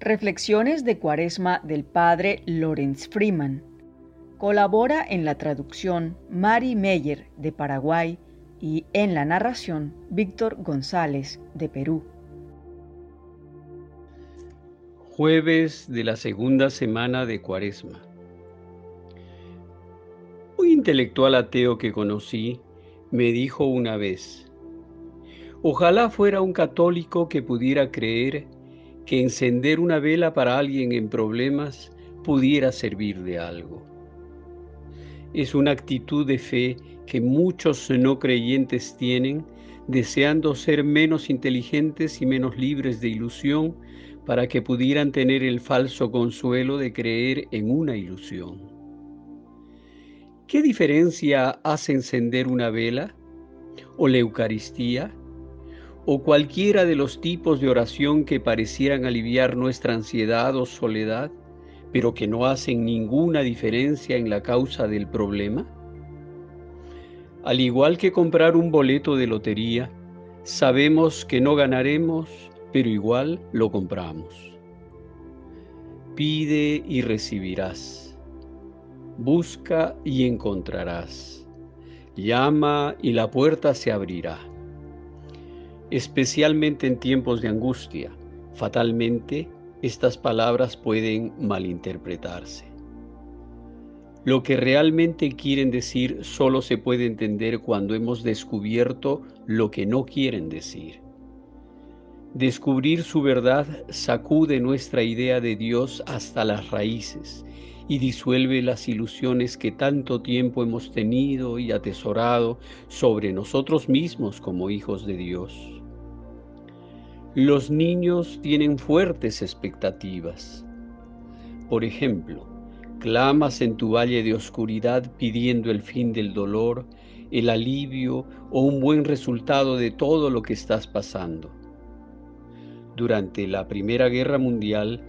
Reflexiones de Cuaresma del Padre Lorenz Freeman. Colabora en la traducción Mari Meyer de Paraguay y en la narración Víctor González de Perú. Jueves de la segunda semana de Cuaresma. Un intelectual ateo que conocí me dijo una vez, ojalá fuera un católico que pudiera creer que encender una vela para alguien en problemas pudiera servir de algo. Es una actitud de fe que muchos no creyentes tienen, deseando ser menos inteligentes y menos libres de ilusión para que pudieran tener el falso consuelo de creer en una ilusión. ¿Qué diferencia hace encender una vela o la Eucaristía? O cualquiera de los tipos de oración que parecieran aliviar nuestra ansiedad o soledad, pero que no hacen ninguna diferencia en la causa del problema? Al igual que comprar un boleto de lotería, sabemos que no ganaremos, pero igual lo compramos. Pide y recibirás. Busca y encontrarás. Llama y la puerta se abrirá especialmente en tiempos de angustia. Fatalmente, estas palabras pueden malinterpretarse. Lo que realmente quieren decir solo se puede entender cuando hemos descubierto lo que no quieren decir. Descubrir su verdad sacude nuestra idea de Dios hasta las raíces y disuelve las ilusiones que tanto tiempo hemos tenido y atesorado sobre nosotros mismos como hijos de Dios. Los niños tienen fuertes expectativas. Por ejemplo, clamas en tu valle de oscuridad pidiendo el fin del dolor, el alivio o un buen resultado de todo lo que estás pasando. Durante la Primera Guerra Mundial,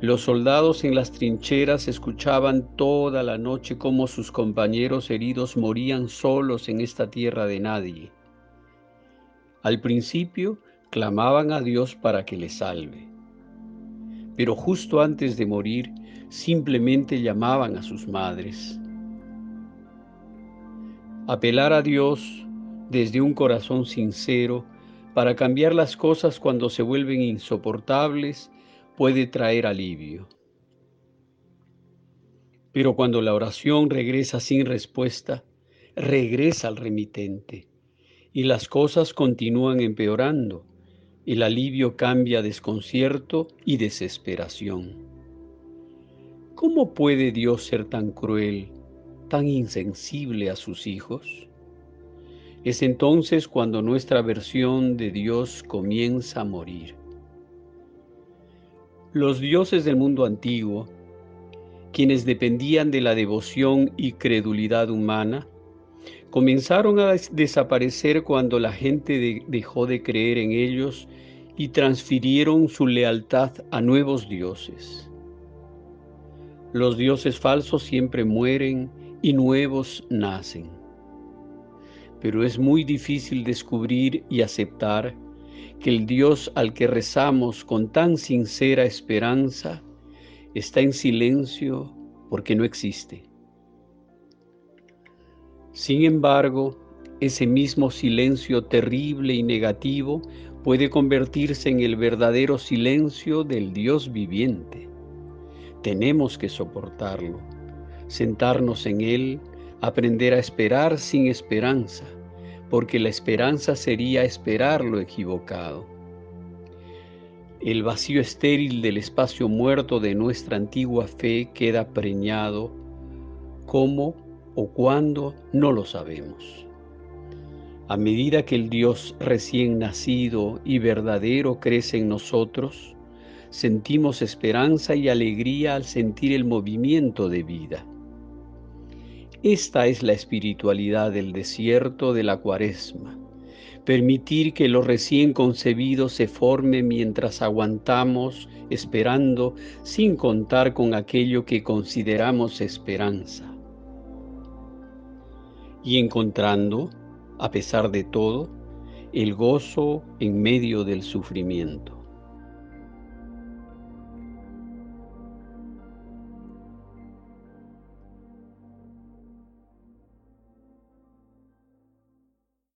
los soldados en las trincheras escuchaban toda la noche cómo sus compañeros heridos morían solos en esta tierra de nadie. Al principio, clamaban a Dios para que les salve. Pero justo antes de morir, simplemente llamaban a sus madres. Apelar a Dios desde un corazón sincero para cambiar las cosas cuando se vuelven insoportables puede traer alivio. Pero cuando la oración regresa sin respuesta, regresa al remitente y las cosas continúan empeorando el alivio cambia desconcierto y desesperación. ¿Cómo puede Dios ser tan cruel, tan insensible a sus hijos? Es entonces cuando nuestra versión de Dios comienza a morir. Los dioses del mundo antiguo, quienes dependían de la devoción y credulidad humana, comenzaron a desaparecer cuando la gente dejó de creer en ellos y transfirieron su lealtad a nuevos dioses. Los dioses falsos siempre mueren y nuevos nacen. Pero es muy difícil descubrir y aceptar que el Dios al que rezamos con tan sincera esperanza está en silencio porque no existe. Sin embargo, ese mismo silencio terrible y negativo puede convertirse en el verdadero silencio del Dios viviente. Tenemos que soportarlo, sentarnos en Él, aprender a esperar sin esperanza, porque la esperanza sería esperar lo equivocado. El vacío estéril del espacio muerto de nuestra antigua fe queda preñado como o cuándo no lo sabemos. A medida que el Dios recién nacido y verdadero crece en nosotros, sentimos esperanza y alegría al sentir el movimiento de vida. Esta es la espiritualidad del desierto de la cuaresma. Permitir que lo recién concebido se forme mientras aguantamos, esperando, sin contar con aquello que consideramos esperanza y encontrando, a pesar de todo, el gozo en medio del sufrimiento.